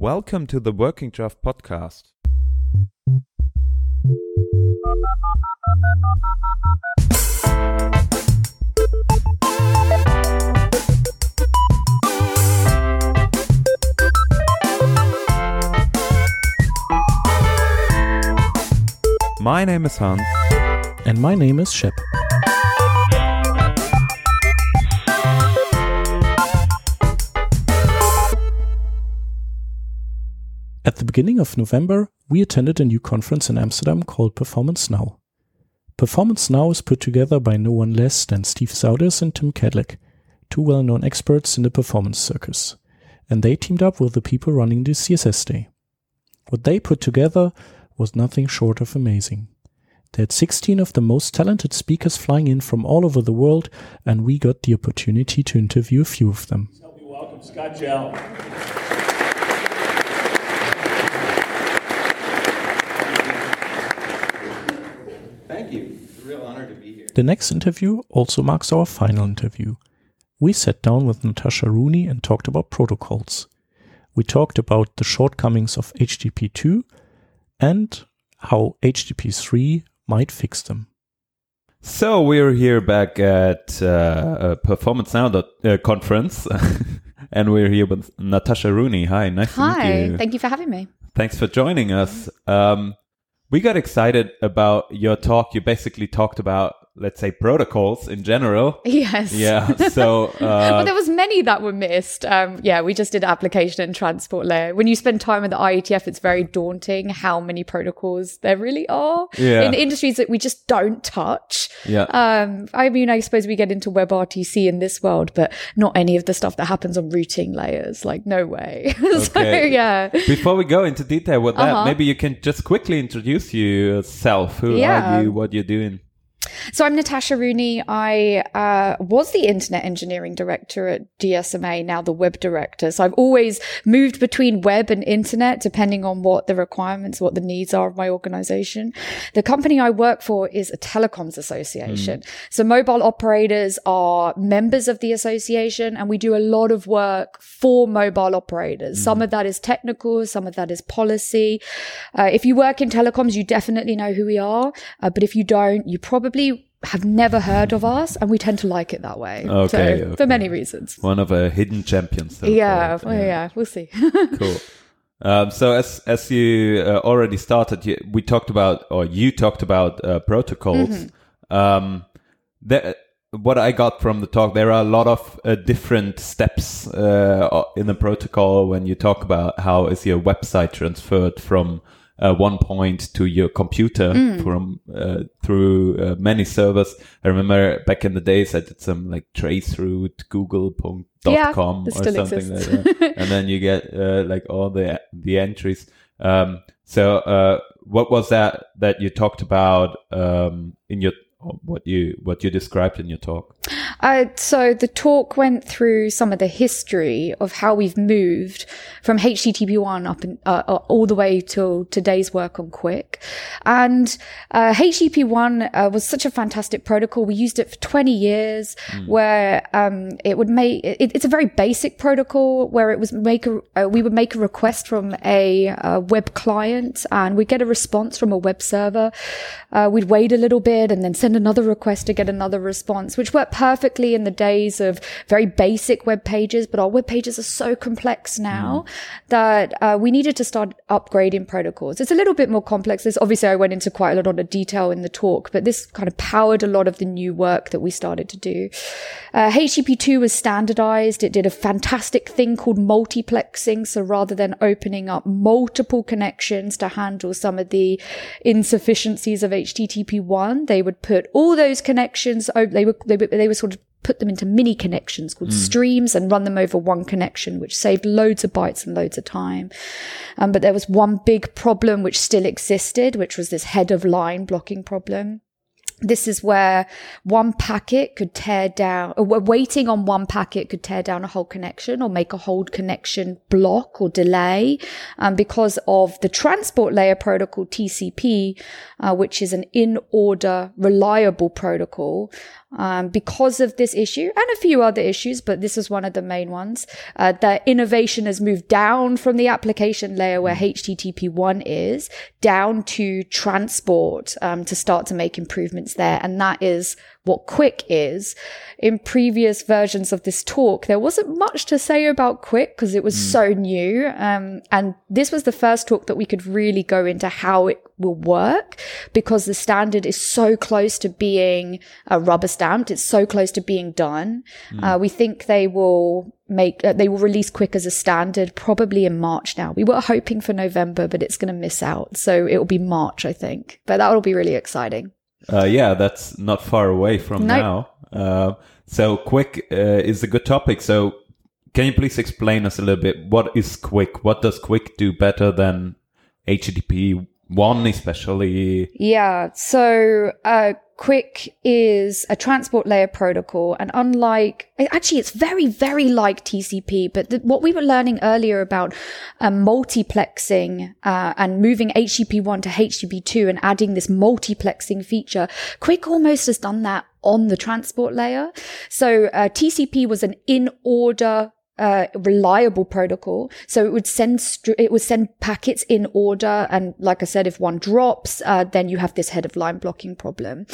Welcome to the Working Draft podcast. My name is Hans. And my name is Schepp. Beginning of November, we attended a new conference in Amsterdam called Performance Now. Performance Now is put together by no one less than Steve Souders and Tim Kadlec, two well known experts in the performance circus, and they teamed up with the people running the CSS Day. What they put together was nothing short of amazing. They had 16 of the most talented speakers flying in from all over the world, and we got the opportunity to interview a few of them. Help me welcome Scott Jehl. Thank you. It's a real honor to be here. The next interview also marks our final interview. We sat down with Natasha Rooney and talked about protocols. We talked about the shortcomings of HTTP 2 and how HTTP 3 might fix them. So we're here back at uh, a Performance Now dot, uh, conference, and we're here with Natasha Rooney. Hi, nice to meet Hi, thank you for having me. Thanks for joining us. Um, we got excited about your talk. You basically talked about, let's say, protocols in general. Yes. Yeah. So, well, uh, there was many that were missed. Um, yeah, we just did application and transport layer. When you spend time with the IETF, it's very daunting how many protocols there really are Yeah. in industries that we just don't touch. yeah. Um, I mean, I suppose we get into WebRTC in this world, but not any of the stuff that happens on routing layers. Like, no way. so, Okay. yeah. Before we go into detail with that, Uh-huh. maybe you can just quickly introduce yourself. Who Yeah. are you? What you're doing? So I'm Natasha Rooney. I uh, was the internet engineering director at GSMA, now the web director. So I've always moved between web and internet, depending on what the requirements, what the needs are of my organization. The company I work for is a telecoms association. So mobile operators are members of the association, and we do a lot of work for mobile operators. Some of that is technical, some of that is policy. Uh, if you work in telecoms, you definitely know who we are. Uh, but if you don't, you probably have never heard of us, and we tend to like it that way. Okay, so, okay. for many reasons. One of our hidden champions. Yeah, well, yeah, we'll see. cool. Um, so as as you uh, already started, you, we talked about, or you talked about uh, protocols. Mm-hmm. Um, there, what I got from the talk, there are a lot of uh, different steps uh, in the protocol when you talk about how is your website transferred from uh, one point to your computer Mm. from uh, through uh, many servers. I remember back in the days I did some like traceroute google.com Yeah, or something like that. and then you get uh, like all the the entries. Um, so uh, what was that that you talked about um, in your what you what you described in your talk? Uh, so the talk went through some of the history of how we've moved from HTTP one up in, uh, uh, all the way till today's work on QUIC, and uh, HTTP one uh, was such a fantastic protocol. We used it for twenty years, where um, it would make it, it's a very basic protocol where it was make a uh, we would make a request from a uh, web client and we'd get a response from a web server. Uh, we'd wait a little bit and then send another request to get another response, which worked perfectly in the days of very basic web pages. But our web pages are so complex now that uh, we needed to start upgrading protocols. It's a little bit more complex. This obviously I went into quite a lot of detail in the talk, but this kind of powered a lot of the new work that we started to do. Uh, HTTP2 was standardized. It did a fantastic thing called multiplexing. So rather than opening up multiple connections to handle some of the insufficiencies of HTTP1, they would put all those connections, they were, they were, they were sort of put them into mini connections called streams and run them over one connection, which saved loads of bytes and loads of time. Um, but there was one big problem which still existed, which was this head of line blocking problem. This is where one packet could tear down, or waiting on one packet could tear down a whole connection or make a whole connection block or delay. Um, because of the transport layer protocol TCP, uh, which is an in order reliable protocol, um, because of this issue and a few other issues, but this is one of the main ones. Uh, that innovation has moved down from the application layer where HTTP one is down to transport um, to start to make improvements there, and that is what QUIC is. In previous versions of this talk, there wasn't much to say about QUIC because it was mm. so new. Um, and this was the first talk that we could really go into how it will work because the standard is so close to being uh, rubber stamped. It's so close to being done. Mm. Uh, we think they will make, uh, they will release QUIC as a standard probably in March now. We were hoping for November, but it's going to miss out. So it will be March, I think, but that will be really exciting. Uh, yeah, that's not far away from nope. now. Uh, so QUIC uh, is a good topic. So can you please explain us a little bit? What is QUIC? What does QUIC do better than HTTP one, especially? Yeah. So, uh, QUIC is a transport layer protocol. And unlike, actually, it's very, very like TCP. But the, what we were learning earlier about um, multiplexing uh, and moving HTTP1 to HTTP2 and adding this multiplexing feature, QUIC almost has done that on the transport layer. So uh, TCP was an in order uh, reliable protocol. So it would send it would send packets in order, and like I said, if one drops, uh, then you have this head of line blocking problem.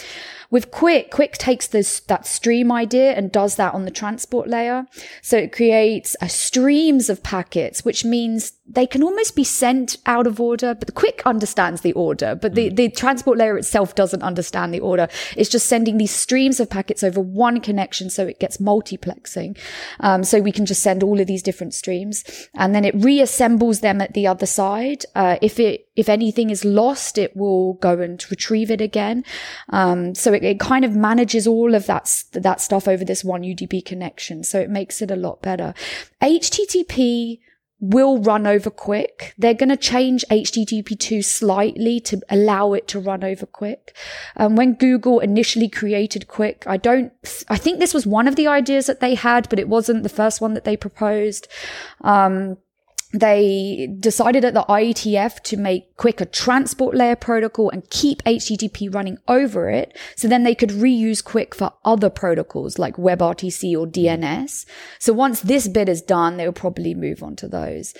With QUIC, QUIC takes this that stream idea and does that on the transport layer. So it creates uh, streams of packets, which means they can almost be sent out of order, but the QUIC understands the order, but the, mm. the transport layer itself doesn't understand the order. It's just sending these streams of packets over one connection. So it gets multiplexing. Um, so we can just send all of these different streams and then it reassembles them at the other side. Uh, if it, if anything is lost, it will go and retrieve it again. Um, so it, it kind of manages all of that, that stuff over this one UDP connection. So it makes it a lot better. HTTP will run over QUIC. They're going to change HTTP2 slightly to allow it to run over QUIC. Um, when Google initially created QUIC, I don't, I think this was one of the ideas that they had, but it wasn't the first one that they proposed. Um, they decided at the IETF to make QUIC a transport layer protocol and keep HTTP running over it. So then they could reuse QUIC for other protocols like WebRTC or DNS. So once this bit is done, they'll probably move on to those.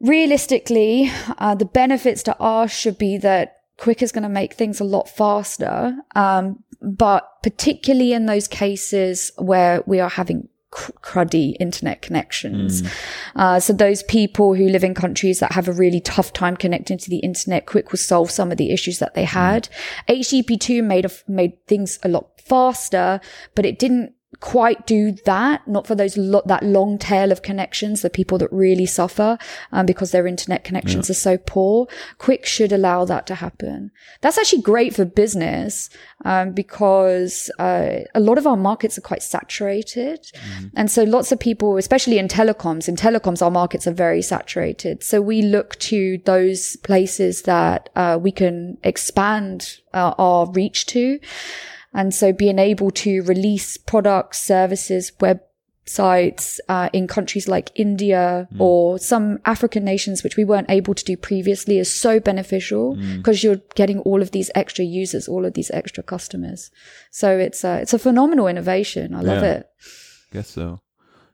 Realistically, uh, the benefits to us should be that QUIC is going to make things a lot faster. Um, but particularly in those cases where we are having cruddy internet connections. Mm. Uh, so those people who live in countries that have a really tough time connecting to the internet, QUIC will solve some of the issues that they had. Mm. HTTP2 made a, made things a lot faster, but it didn't quite do that, not for those lo- that long tail of connections, the people that really suffer um, because their internet connections yeah. are so poor. QUIC should allow that to happen. That's actually great for business um, because uh, a lot of our markets are quite saturated, mm. and so lots of people, especially in telecoms, in telecoms our markets are very saturated. So we look to those places that uh, we can expand uh, our reach to. And so being able to release products, services, websites uh, in countries like India mm. or some African nations, which we weren't able to do previously, is so beneficial because mm. you're getting all of these extra users, all of these extra customers. So it's a, it's a phenomenal innovation. I love yeah. it. Guess so.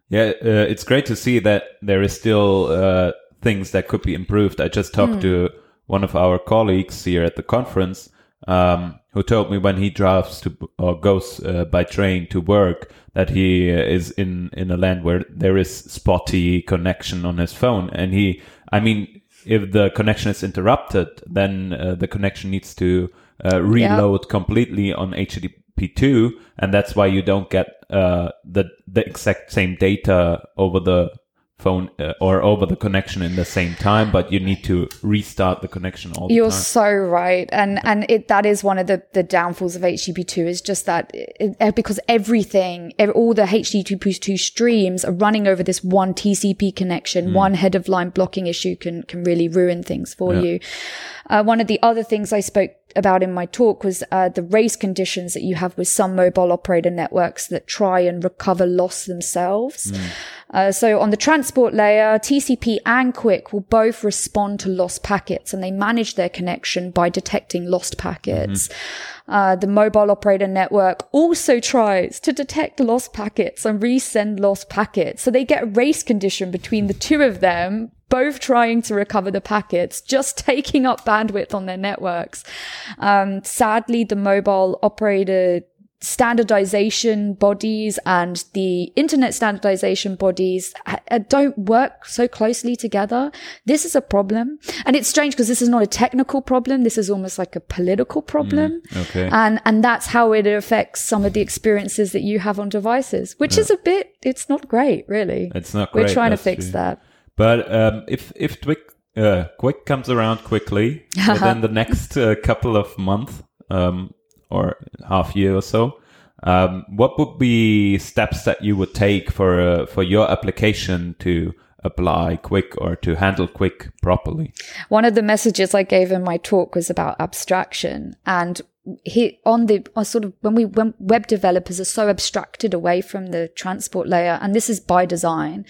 Yeah, uh, it's great to see that there is still uh, things that could be improved. I just talked mm. to one of our colleagues here at the conference um, who told me when he drives to or goes uh, by train to work that he is in in a land where there is spotty connection on his phone, and he, I mean, if the connection is interrupted, then uh, the connection needs to uh, reload yeah. completely on HTTP2, and that's why you don't get uh, the the exact same data over the phone uh, or over the connection in the same time but you need to restart the connection all the you're so right and and it that is one of the the downfalls of http2 is just that it, uh, because everything all the http2 streams are running over this one tcp connection mm. one head of line blocking issue can can really ruin things for yeah. you uh, one of the other things i spoke about in my talk was uh, the race conditions that you have with some mobile operator networks that try and recover loss themselves. Mm. Uh, so on the transport layer, TCP and QUIC will both respond to lost packets and they manage their connection by detecting lost packets. Uh, the mobile operator network also tries to detect lost packets and resend lost packets. So they get a race condition between the two of them, both trying to recover the packets, just taking up bandwidth on their networks. Um, sadly, the mobile operator standardization bodies and the internet standardization bodies uh, don't work so closely together. This is a problem. And it's strange because this is not a technical problem. This is almost like a political problem. Mm, okay. And, and that's how it affects some of the experiences that you have on devices, which yeah. is a bit, it's not great, really. It's not great. We're trying to fix true. that. But, um, if, if QUIC, uh, QUIC comes around quickly within the next uh, couple of months, um, or half year or so. Um, what would be steps that you would take for uh, for your application to apply QUIC or to handle QUIC properly? One of the messages I gave in my talk was about abstraction and he on the on sort of when we when web developers are so abstracted away from the transport layer and this is by design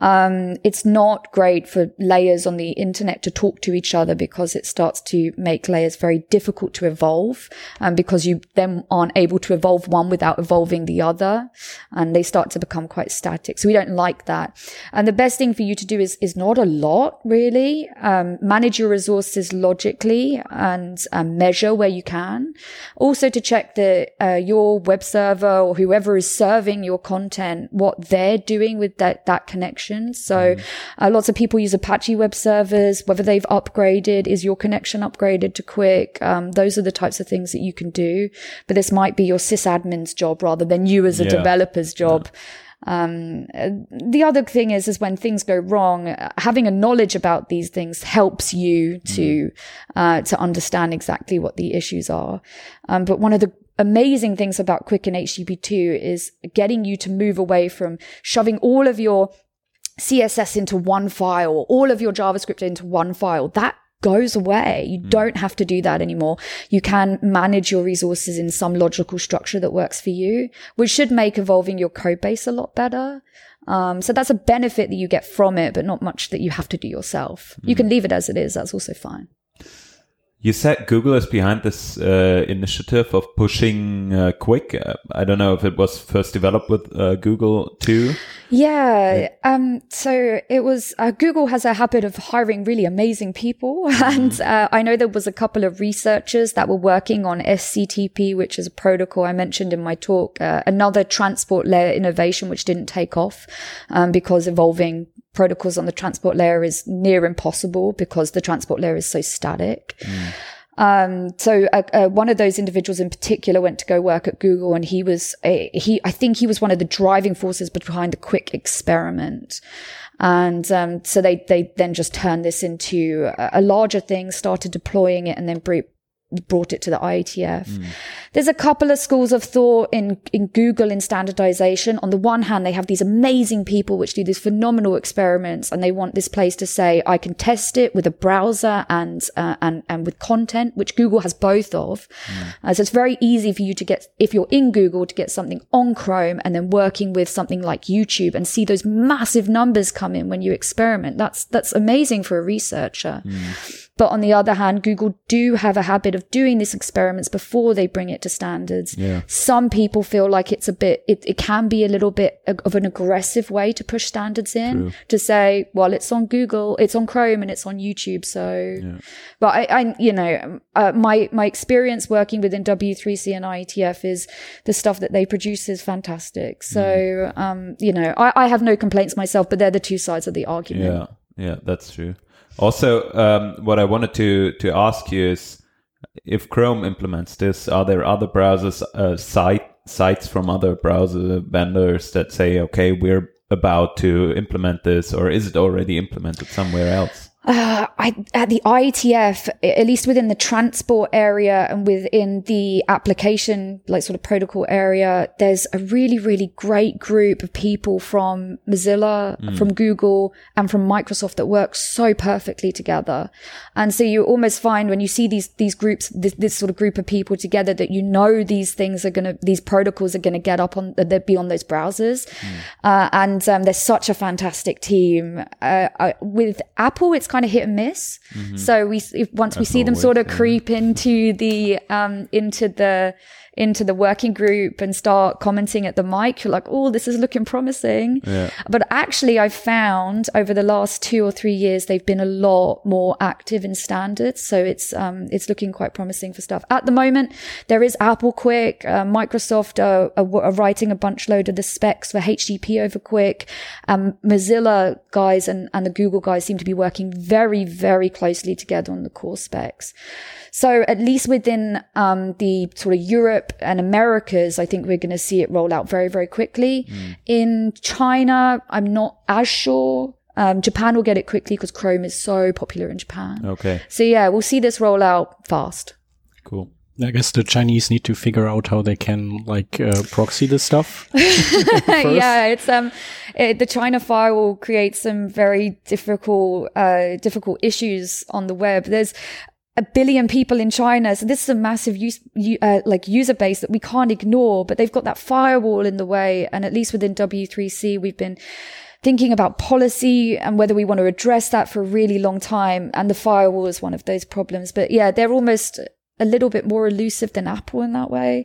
um, it's not great for layers on the internet to talk to each other because it starts to make layers very difficult to evolve um, because you then aren't able to evolve one without evolving the other and they start to become quite static. So we don't like that. And the best thing for you to do is is not a lot really. Um, manage your resources logically and measure where you can also to check that uh, your web server or whoever is serving your content, what they're doing with that, that connection. So mm. uh, lots of people use Apache web servers, whether they've upgraded, is your connection upgraded to QUIC? Um, those are the types of things that you can do. But this might be your sysadmin's job rather than you as a yeah. developer's job. Yeah. Um, the other thing is, is when things go wrong, having a knowledge about these things helps you to, mm. uh, to understand exactly what the issues are. Um, but one of the amazing things about QUIC and HTTP2 is getting you to move away from shoving all of your CSS into one file, all of your JavaScript into one file. That goes away. You mm. don't have to do that anymore. You can manage your resources in some logical structure that works for you, which should make evolving your code base a lot better. Um, so that's a benefit that you get from it, but not much that you have to do yourself. Mm. You can hmm. leave it as it is. That's also fine. You said Google is behind this uh, initiative of pushing uh, QUIC. Uh, I don't know if it was first developed with uh, Google too. Yeah. Um, so it was, uh, Google has a habit of hiring really amazing people. Mm-hmm. And uh, I know there was a couple of researchers that were working on SCTP, which is a protocol I mentioned in my talk, another transport layer innovation, which didn't take off um, because evolving protocols on the transport layer is near impossible because the transport layer is so static. Mm. Um, so uh, uh, one of those individuals in particular went to go work at Google, and he was a, he. I think he was one of the driving forces behind the QUIC experiment. And um, so they they then just turned this into a, a larger thing, started deploying it, and then brought it to the IETF. Mm. There's a couple of schools of thought in, in Google in standardization. On the one hand, they have these amazing people which do these phenomenal experiments and they want this place to say, I can test it with a browser and, uh, and, and with content, which Google has both of. Mm. Uh, so it's very easy for you to get, if you're in Google to get something on Chrome and then working with something like YouTube and see those massive numbers come in when you experiment. That's, that's amazing for a researcher. Mm. But on the other hand, Google do have a habit of doing these experiments before they bring it to standards. Yeah. Some people feel like it's a bit, it, it can be a little bit of an aggressive way to push standards in True. to say, well, it's on Google, it's on Chrome and it's on YouTube. So, yeah. but I, I, you know, uh, my, my experience working within W3C and IETF is the stuff that they produce is fantastic. So, mm. um, you know, I, I have no complaints myself, but they're the two sides of the argument. Yeah. Yeah, that's true. Also, um, what I wanted to to ask you is, if Chrome implements this, are there other browsers, uh, site sites from other browser vendors that say, okay, we're about to implement this, or is it already implemented somewhere else? Uh, I, at the IETF, at least within the transport area and within the application, like sort of protocol area, there's a really, really great group of people from Mozilla, mm. from Google and from Microsoft that work so perfectly together. And so you almost find when you see these, these groups, this, this sort of group of people together that you know these things are going to, these protocols are going to get up on, they'll be on those browsers. Mm. Uh, and, um, they're such a fantastic team. Uh, I, with Apple, it's kind of hit and miss. Mm-hmm. So we, if, once That's we see them sort of creep into the, um, into the, into the working group and start commenting at the mic, you're like, oh, this is looking promising. Yeah. But actually, I've found over the last two or three years, they've been a lot more active in standards. So it's, um, it's looking quite promising for stuff. At the moment, there is Apple QUIC, uh, Microsoft are, are, are, writing a bunch load of the specs for HTTP over QUIC. Um, Mozilla guys and, and the Google guys seem to be working very, very closely together on the core specs. So at least within um, the sort of Europe and Americas, I think we're going to see it roll out very, very quickly. Mm. In China, I'm not as sure. Um, Japan will get it quickly because Chrome is so popular in Japan. Okay. So yeah, we'll see this roll out fast. Cool. I guess the Chinese need to figure out how they can like uh, proxy this stuff. yeah, it's um, it, the China firewall creates some very difficult, uh, difficult issues on the web. There's a billion people in China. So this is a massive use, uh, like user base that we can't ignore, but they've got that firewall in the way. And at least within W3C, we've been thinking about policy and whether we want to address that for a really long time. And the firewall is one of those problems. But yeah, they're almost a little bit more elusive than Apple in that way.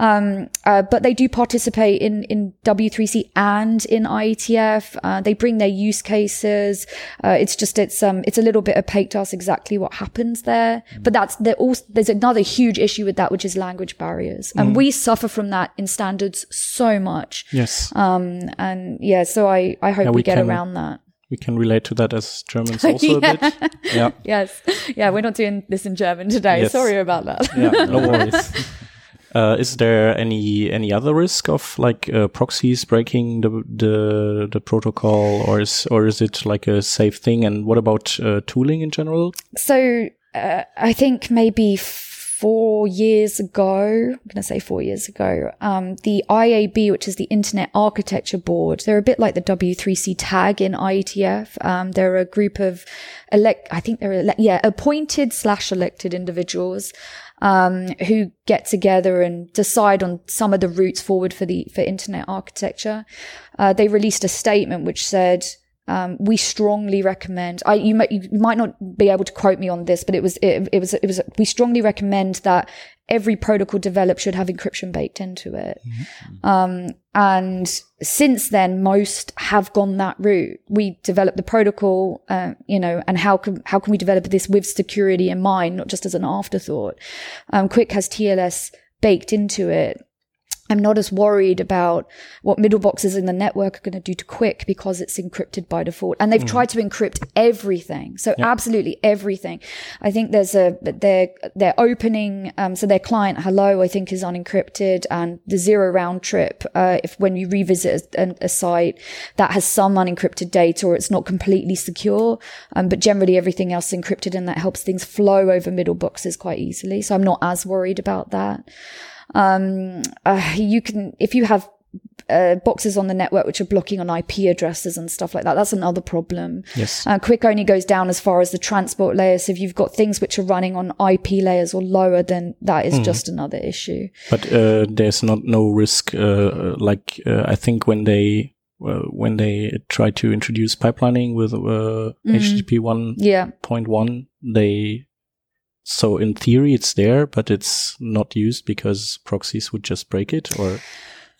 Um, uh, but they do participate in, in W3C and in IETF. Uh, they bring their use cases. Uh, it's just, it's, um, it's a little bit opaque to us exactly what happens there. Mm. But that's, also, there's another huge issue with that, which is language barriers. And mm. we suffer from that in standards so much. Yes. Um, and yeah, so I, I hope yeah, we, we, get can, around that we can relate to that as Germans also yeah. a bit. Yeah. Yes. Yeah, we're not doing this in German today. Yes. Sorry about that. yeah, no worries. Uh, is there any any other risk of like uh, proxies breaking the, the the protocol, or is or is it like a safe thing? And what about uh, tooling in general? So uh, I think maybe four years ago, I'm going to say four years ago, um, the IAB, which is the Internet Architecture Board, they're a bit like the W3C tag in IETF. Um, they're a group of elect, I think they're, ele- yeah, appointed slash elected individuals. Um, who get together and decide on some of the routes forward for the for internet architecture. Uh, they released a statement which said um, we strongly recommend. I you might you might not be able to quote me on this, but it was it, it was it was we strongly recommend that every protocol developed should have encryption baked into it. Mm-hmm. Um, and since then, most have gone that route. We develop the protocol, uh, you know, and how can how can we develop this with security in mind, not just as an afterthought? Um, QUIC has TLS baked into it. I'm not as worried about what middle boxes in the network are going to do to QUIC because it's encrypted by default. And they've mm. tried to encrypt everything. So yep. absolutely everything. I think there's a, they're, they're opening, um, so their client hello, I think is unencrypted and the zero round trip, uh, if when you revisit a, a, site that has some unencrypted data or it's not completely secure. Um, but generally everything else is encrypted and that helps things flow over middle boxes quite easily. So I'm not as worried about that. Um, uh, you can, if you have uh, boxes on the network which are blocking on IP addresses and stuff like that. That's another problem. Yes. Uh, QUIC only goes down as far as the transport layer. So if you've got things which are running on IP layers or lower, then that is mm. just another issue. But uh, there's not no risk. Uh, like uh, I think when they uh, when they try to introduce pipelining with mm. HTTP one yeah. point one, they so in theory, it's there, but it's not used because proxies would just break it or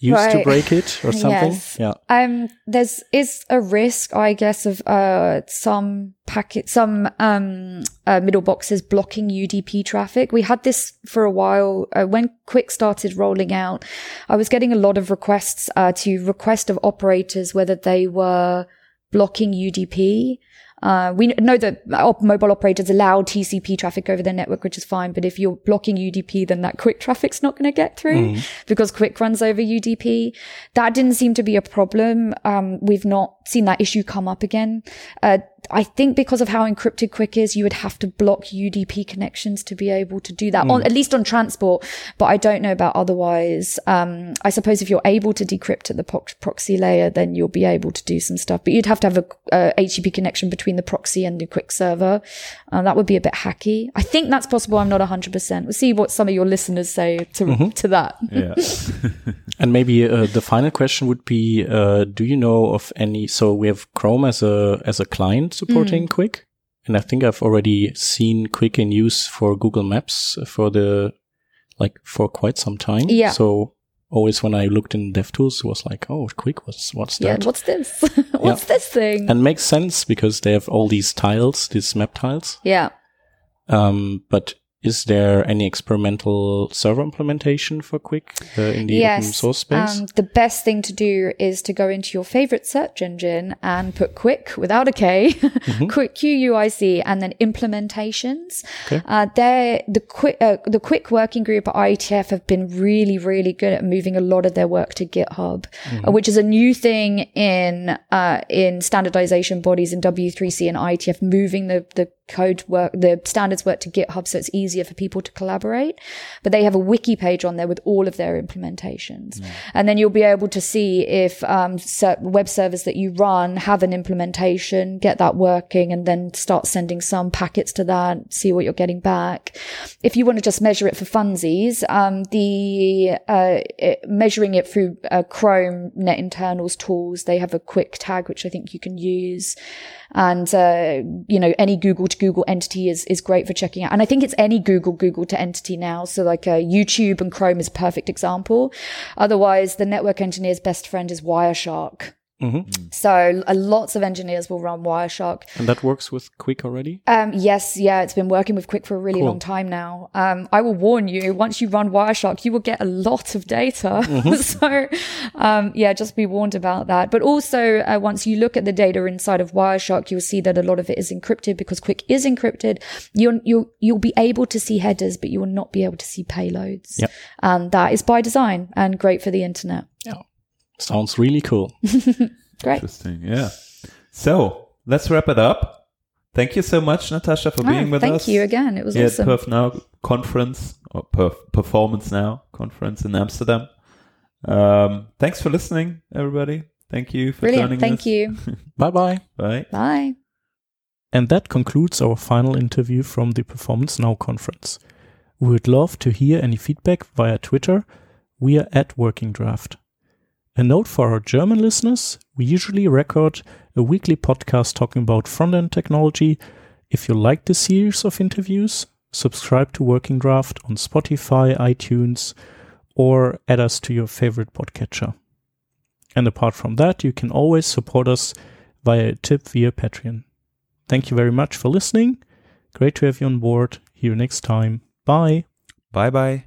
used right. to break it or something. Yes. Yeah. Um, there's is a risk, I guess, of uh some packet, some um uh, middle boxes blocking UDP traffic. We had this for a while uh, when QUIC started rolling out. I was getting a lot of requests uh, to request of operators whether they were blocking UDP. Uh, we know that mobile operators allow TCP traffic over their network, which is fine. But if you're blocking UDP, then that QUIC traffic's not going to get through mm. because QUIC runs over UDP. That didn't seem to be a problem. Um, we've not seen that issue come up again. Uh, I think because of how encrypted QUIC is, you would have to block UDP connections to be able to do that, on, at least on transport. But I don't know about otherwise. Um, I suppose if you're able to decrypt at the prox- proxy layer, then you'll be able to do some stuff. But you'd have to have a, uh HTTP connection between the proxy and the QUIC server. Uh, that would be a bit hacky. I think that's possible. I'm not 100%. We'll see what some of your listeners say to, to that. Yeah. And maybe uh, the final question would be: uh, Do you know of any? So we have Chrome as a as a client supporting QUIC, and I think I've already seen QUIC in use for Google Maps for the like for quite some time. Yeah. So always when I looked in DevTools, it was like, oh, QUIC, what's what's Yeah. that? What's this? what's this thing? and makes sense because they have all these tiles, these map tiles. yeah. Um, but is there any experimental server implementation for QUIC uh, in the open source space? Um, the best thing to do is to go into your favorite search engine and put QUIC without a K, Mm-hmm. QUIC Q U I C, and then implementations. Okay. Uh, the QUIC, uh, the QUIC working group at IETF have been really, really good at moving a lot of their work to GitHub, Mm-hmm. uh, which is a new thing in, uh, in standardization bodies in W3C and IETF, moving the, the code work, the standards work to GitHub so it's easier for people to collaborate. But they have a wiki page on there with all of their implementations. And then you'll be able to see if um, web servers that you run have an implementation, get that working, and then start sending some packets to that, see what you're getting back. If you want to just measure it for funsies, um, the uh, it, measuring it through uh, Chrome Net Internals tools, they have a QUIC tag which I think you can use and uh, you know any google to google entity is is great for checking out. And i think it's any google google to entity now. So like uh, youtube and chrome is a perfect example. Otherwise the network engineer's best friend is wireshark Mhm. so uh, lots of engineers will run wireshark And that works with QUIC already? um, yes, yeah, it's been working with QUIC for a really Cool. long time now. Um, I will warn you, once you run Wireshark, you will get a lot of data. so, um, yeah, just be warned about that. But also, uh, once you look at the data inside of Wireshark, you'll see that a lot of it is encrypted because QUIC is encrypted. You'll, you'll, you'll be able to see headers, but you will not be able to see payloads. Yep. And that is by design and great for the internet. Yeah. Sounds really cool. Great. Interesting. Yeah. So let's wrap it up. Thank you so much, Natasha, for being Ah, with thank us. Thank you again. It was Yeah, awesome. Perf Now conference or Perf Performance Now conference in Amsterdam. Um, thanks for listening, everybody. Thank you for Brilliant. joining Thank us. you. Bye bye. Bye. Bye. And that concludes our final interview from the Performance Now conference. We would love to hear any feedback via Twitter. We are at Working Draft. A note for our German listeners we usually record a weekly podcast talking about front end technology. If you like this series of interviews, subscribe to Working Draft on Spotify, iTunes, or add us to your favorite podcatcher. And apart from that, you can always support us via a tip via Patreon. Thank you very much for listening. Great to have you on board. See you next time. Bye. Bye bye.